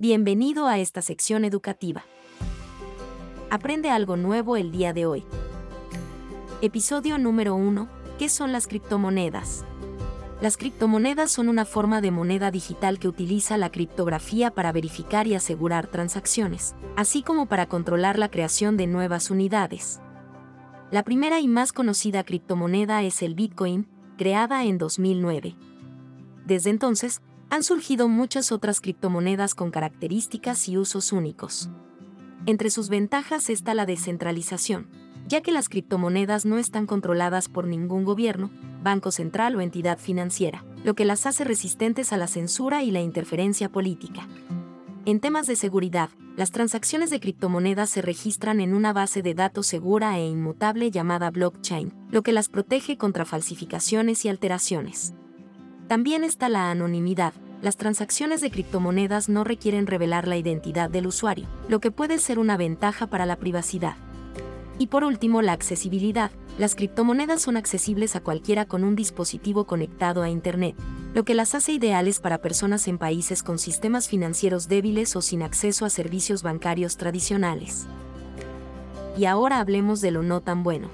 Bienvenido a esta sección educativa. Aprende algo nuevo el día de hoy. Episodio número 1. ¿Qué son las criptomonedas? Las criptomonedas son una forma de moneda digital que utiliza la criptografía para verificar y asegurar transacciones, así como para controlar la creación de nuevas unidades. La primera y más conocida criptomoneda es el Bitcoin, creada en 2009. Desde entonces, han surgido muchas otras criptomonedas con características y usos únicos. Entre sus ventajas está la descentralización, ya que las criptomonedas no están controladas por ningún gobierno, banco central o entidad financiera, lo que las hace resistentes a la censura y la interferencia política. En temas de seguridad, las transacciones de criptomonedas se registran en una base de datos segura e inmutable llamada blockchain, lo que las protege contra falsificaciones y alteraciones. También está la anonimidad. Las transacciones de criptomonedas no requieren revelar la identidad del usuario, lo que puede ser una ventaja para la privacidad. Y por último, la accesibilidad. Las criptomonedas son accesibles a cualquiera con un dispositivo conectado a Internet, lo que las hace ideales para personas en países con sistemas financieros débiles o sin acceso a servicios bancarios tradicionales. Y ahora hablemos de lo no tan bueno.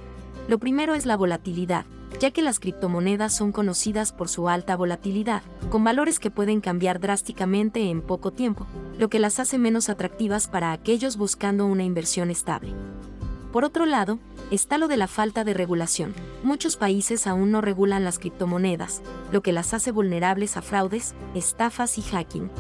Lo primero es la volatilidad ya que las criptomonedas son conocidas por su alta volatilidad, con valores que pueden cambiar drásticamente en poco tiempo, lo que las hace menos atractivas para aquellos buscando una inversión estable. Por otro lado, está lo de la falta de regulación. Muchos países aún no regulan las criptomonedas, lo que las hace vulnerables a fraudes, estafas y hacking.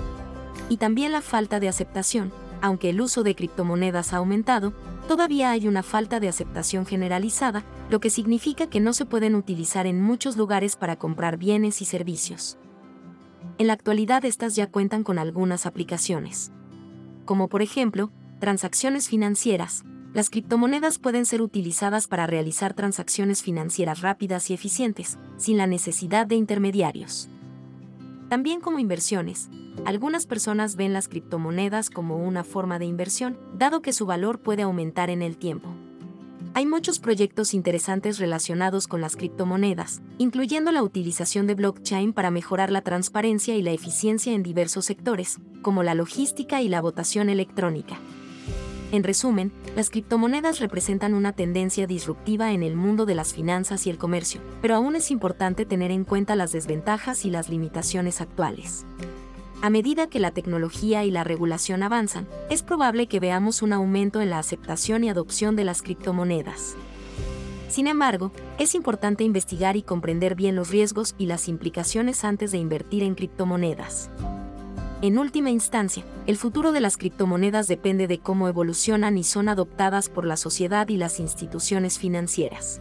Y también la falta de aceptación, aunque el uso de criptomonedas ha aumentado, todavía hay una falta de aceptación generalizada, lo que significa que no se pueden utilizar en muchos lugares para comprar bienes y servicios. En la actualidad estas ya cuentan con algunas aplicaciones. Como por ejemplo, transacciones financieras. Las criptomonedas pueden ser utilizadas para realizar transacciones financieras rápidas y eficientes, sin la necesidad de intermediarios. También como inversiones, algunas personas ven las criptomonedas como una forma de inversión, dado que su valor puede aumentar en el tiempo. Hay muchos proyectos interesantes relacionados con las criptomonedas, incluyendo la utilización de blockchain para mejorar la transparencia y la eficiencia en diversos sectores, como la logística y la votación electrónica. En resumen, las criptomonedas representan una tendencia disruptiva en el mundo de las finanzas y el comercio, pero aún es importante tener en cuenta las desventajas y las limitaciones actuales. A medida que la tecnología y la regulación avanzan, es probable que veamos un aumento en la aceptación y adopción de las criptomonedas. Sin embargo, es importante investigar y comprender bien los riesgos y las implicaciones antes de invertir en criptomonedas. En última instancia, el futuro de las criptomonedas depende de cómo evolucionan y son adoptadas por la sociedad y las instituciones financieras.